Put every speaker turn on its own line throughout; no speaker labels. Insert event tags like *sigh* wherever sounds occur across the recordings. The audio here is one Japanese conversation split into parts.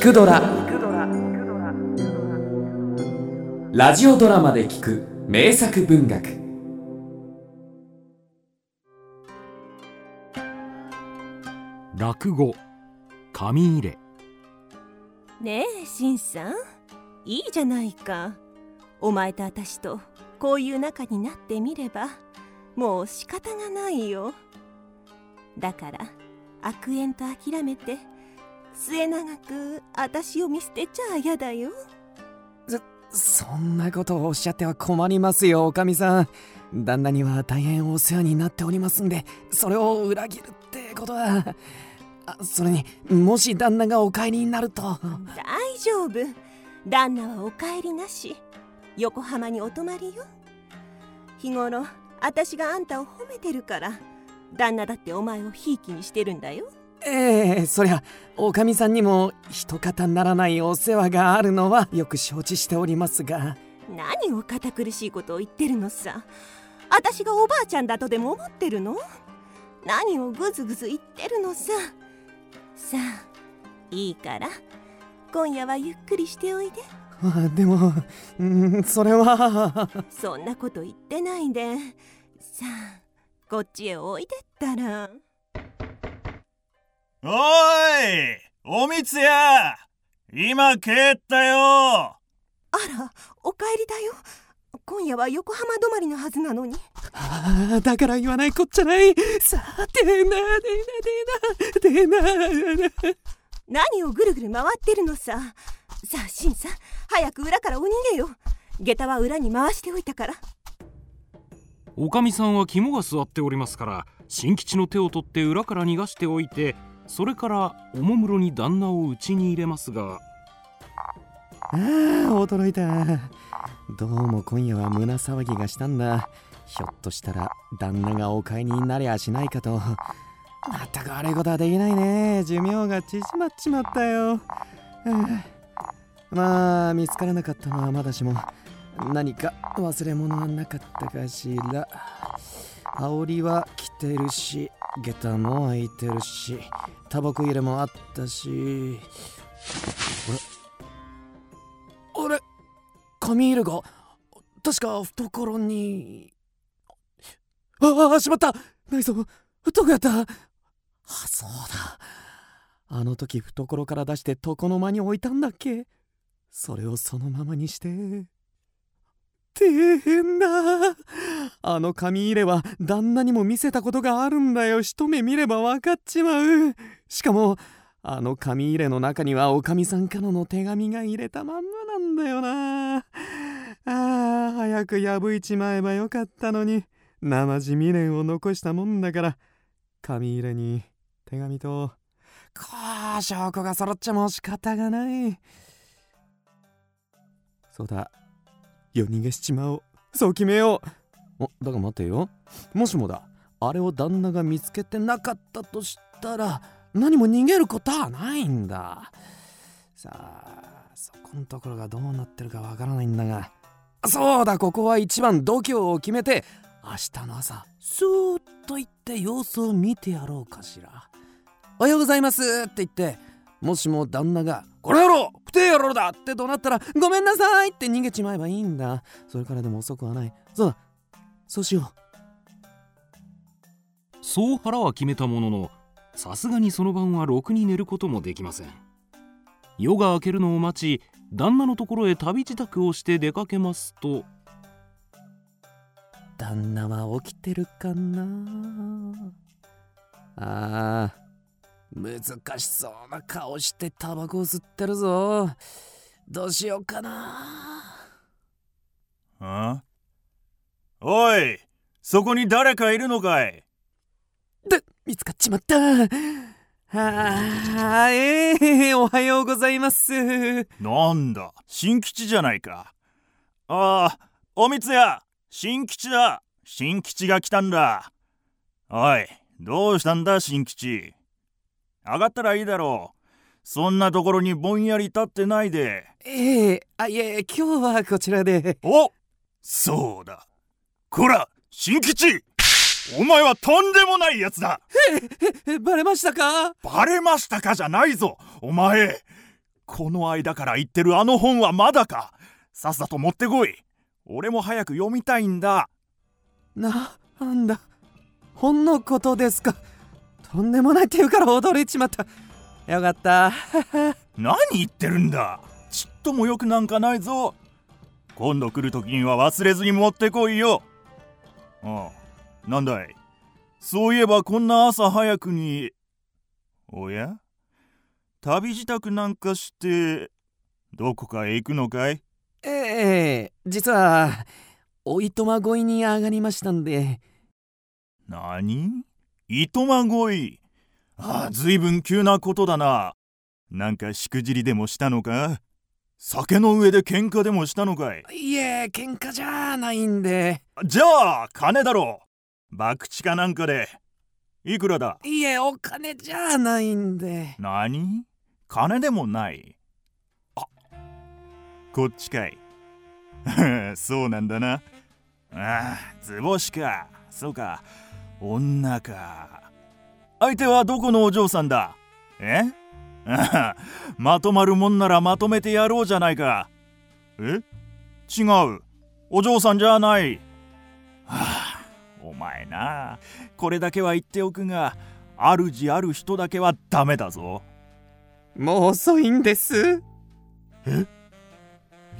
聞くドラ」ラジオドラマで聞く名作文学。
落語。紙入れ。
ねえしんさん。いいじゃないか。お前と私とこういう仲になってみればもう仕方がないよ。だから悪縁と諦めて末永く私を見捨てちゃ嫌だよ。
そんなことをおっしゃっては困りますよおかみさん。旦那には大変お世話になっておりますんでそれを裏切るってことは。あそれにもし旦那がお帰りになると。
大丈夫。旦那はお帰りなし。横浜にお泊まりよ。日頃私があんたを褒めてるから旦那だってお前をひいきにしてるんだよ
ええそりゃおかみさんにも一方ならないお世話があるのはよく承知しておりますが。
何を堅苦しいことを言ってるのさ。私がおばあちゃんだとでも思ってるの？何をグズグズ言ってるのさ。さあいいから今夜はゆっくりしておいで。
あでもうんそれは。
そんなこと言ってないで。さあこっちへおいでったら
おいおみつや。今帰ったよ。
あらお帰りだよ。今夜は横浜止まりのはずなのに。
ああだから言わないこっちゃない。さてなでなでなでな
何をぐるぐる回ってるのさ。さあしんさん早く裏からお逃げよ。下駄は裏に回しておいたから。
おかみさんは肝が座っておりますから新吉の手を取って裏から逃がしておいてそれからおもむろに旦那を家に入れますが。
ああ驚いた。どうも今夜は胸騒ぎがしたんだ。ひょっとしたら旦那がお帰りになりゃしないかと。またく悪いことはできないね。寿命が縮まっちまったよ、まあ見つからなかったのはまだしも。何か忘れ物はなかったかしら。羽織は着てるし。下駄も開いてるしタバコ入れもあったし。あれ？あれ？紙入れが確か懐に。ああしまった！ないぞどこやった！あそうだ。あの時懐から出して床の間に置いたんだっけ？それをそのままにして。大変だ。あの紙入れは旦那にも見せたことがあるんだよ。一目見れば分かっちまう。しかもあの紙入れの中にはおかみさんからの手紙が入れたまんまなんだよな。あー早く破いちまえばよかったのに。生地未練を残したもんだから。紙入れに手紙とこう証拠が揃っちゃもう仕方がない。そうだ。夜逃げしちまおう。そう決めよう。おだが待てよ。もしもだ。あれを旦那が見つけてなかったとしたら何も逃げることはないんだ。さあそこのところがどうなってるかわからないんだが。そうだここは一番度胸を決めて明日の朝スーッと行って様子を見てやろうかしら。おはようございますって言ってもしも旦那が「この野郎不定野郎だ!」って怒鳴ったら「ごめんなさい!」って逃げちまえばいいんだ。それからでも遅くはない。そうだ。そうしよ
そう腹は決めたもののさすがにその晩はろくに寝ることもできません。夜が明けるのを待ち旦那のところへ旅支度をして出かけますと。
う旦那は起きてるかな？あー難しそうな顔してタバコを吸ってるぞ。どうしようかな。
あ？おいそこに誰かいるのかい？
で見つかっちまった。はあええおはようございます。
なんだ新吉じゃないか。ああおみつや新吉だ。新吉が来たんだ。おいどうしたんだ新吉上がったらいいだろう。そんなところにぼんやり立ってないで。
ええ。あいえ今日はこちらで。
おそうだ。こら新吉。お前はとんでもないやつだ。
え *laughs* バレましたか？
バレましたかじゃないぞ。お前この間から言ってるあの本はまだか？さっさと持ってこい。俺も早く読みたいんだ。
な、なんだ？本のことですか？とんでもないって言うから驚いちまった。よかった。*laughs*
何言ってるんだ。ちっともよくなんかないぞ。今度来る時には忘れずに持ってこいよ。ああなんだい。そういえばこんな朝早くに。おや？旅支度なんかしてどこかへ行くのかい？
ええ実は、おいとま越いに上がりましたんで。
何？糸まごい。ああずいぶん急なことだな。なんかしくじりでもしたのか？酒の上で喧嘩でもしたのかい？
いえ、喧嘩じゃないんで。
じゃあ金だろう。博打かなんかで。いくらだ？
いえ、お金じゃないんで。
何？金でもない。あこっちかい。*laughs* そうなんだな。ああ図星か。そうか女か。相手はどこのお嬢さんだ？え？*laughs* まとまるもんならまとめてやろうじゃないか。え？違う。お嬢さんじゃない。は *sighs* あお前な。これだけは言っておくが主ある人だけはダメだぞ。
もう遅いんです。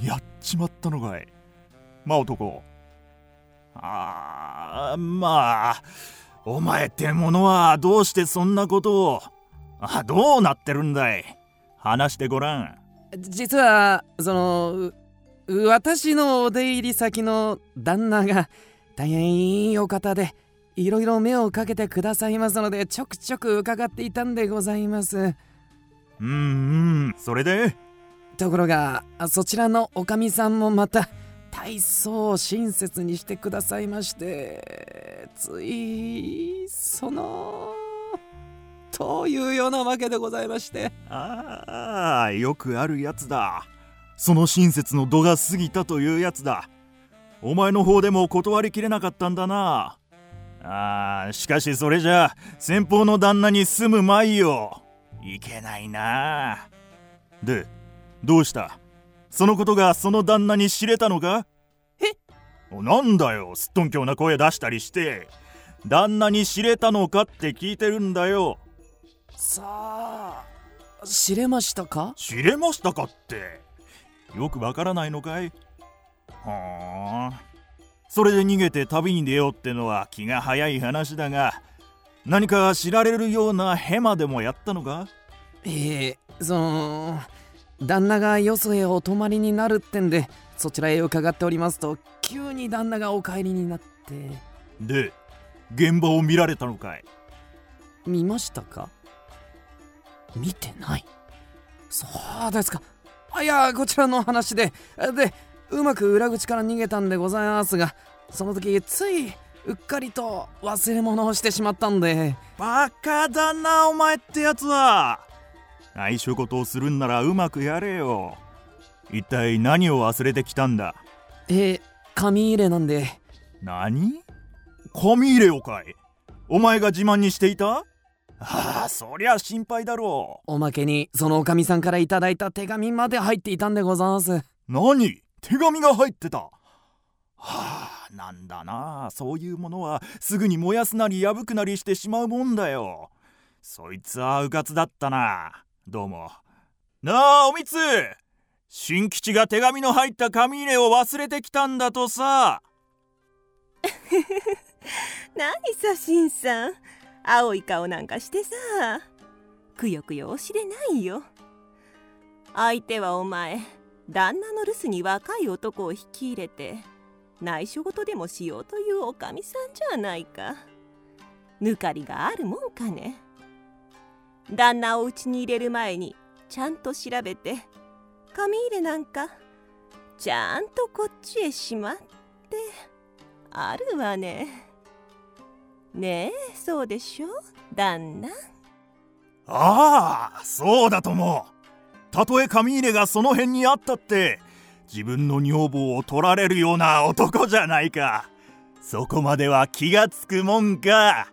やっちまったのかい。まあ男ああまあお前ってものはどうしてそんなことを？あどうなってるんだい？話してごらん。
実は、その、う私のお出入り先の旦那が大変いいお方で、いろいろ目をかけてくださいますので、ちょくちょく伺っていたんでございます。
うんうんそれで？
ところが、そちらのおかみさんもまた、大層親切にしてくださいまして、つい、その、というようなわけでございまして。
ああよくあるやつだ。その親切の度が過ぎたというやつだ。お前の方でも断りきれなかったんだな。あーしかしそれじゃ先方の旦那に住むまいよ。いけないな。でどうした？そのことがその旦那に知れたのか？え？なんだよ？すっとんきょうな声出したりして。旦那に知れたのかって聞いてるんだよ。
さあ、知れましたか？
知れましたかって？よくわからないのかい？はあ。それで逃げて旅に出ようってのは気が早い話だが何か知られるようなヘマでもやったのか？
ええその旦那がよそへお泊まりになるってんでそちらへ伺っておりますと急に旦那がお帰りになって。
で現場を見られたのかい?
見ましたか?見てない。そうですか。あいやこちらの話で。でうまく裏口から逃げたんでございますがその時ついうっかりと忘れ物をしてしまったんで。
バカだなお前ってやつは内緒事をするんならうまくやれよ。一体何を忘れてきたんだ？
えー紙入れなんで。
何？紙入れをかい。お前が自慢にしていた？ああそりゃ心配だろ
おまけにそのおかみさんからいただいた手紙まで入っていたんでございます。
う何？手紙が入ってた。はあなんだな。そういうものはすぐに燃やすなり破くなりしてしまうもんだよ。そいつはうかつだったなどうも。なあおみつ。新吉が手紙の入った紙入れを忘れてきたんだとさ。*laughs*
何さしんさん。青い顔なんかしてさ。くよくよおしれないよ。相手はお前旦那の留守に若い男を引き入れて内緒事でもしようというおかみさんじゃないか。ぬかりがあるもんかね。旦那を家に入れる前にちゃんと調べて紙入れなんかちゃんとこっちへしまって。あるわね。ねえそうでしょ？旦那。
ああそうだとも。たとえ紙入れがその辺にあったって自分の女房を取られるような男じゃないか。そこまでは気がつくもんか。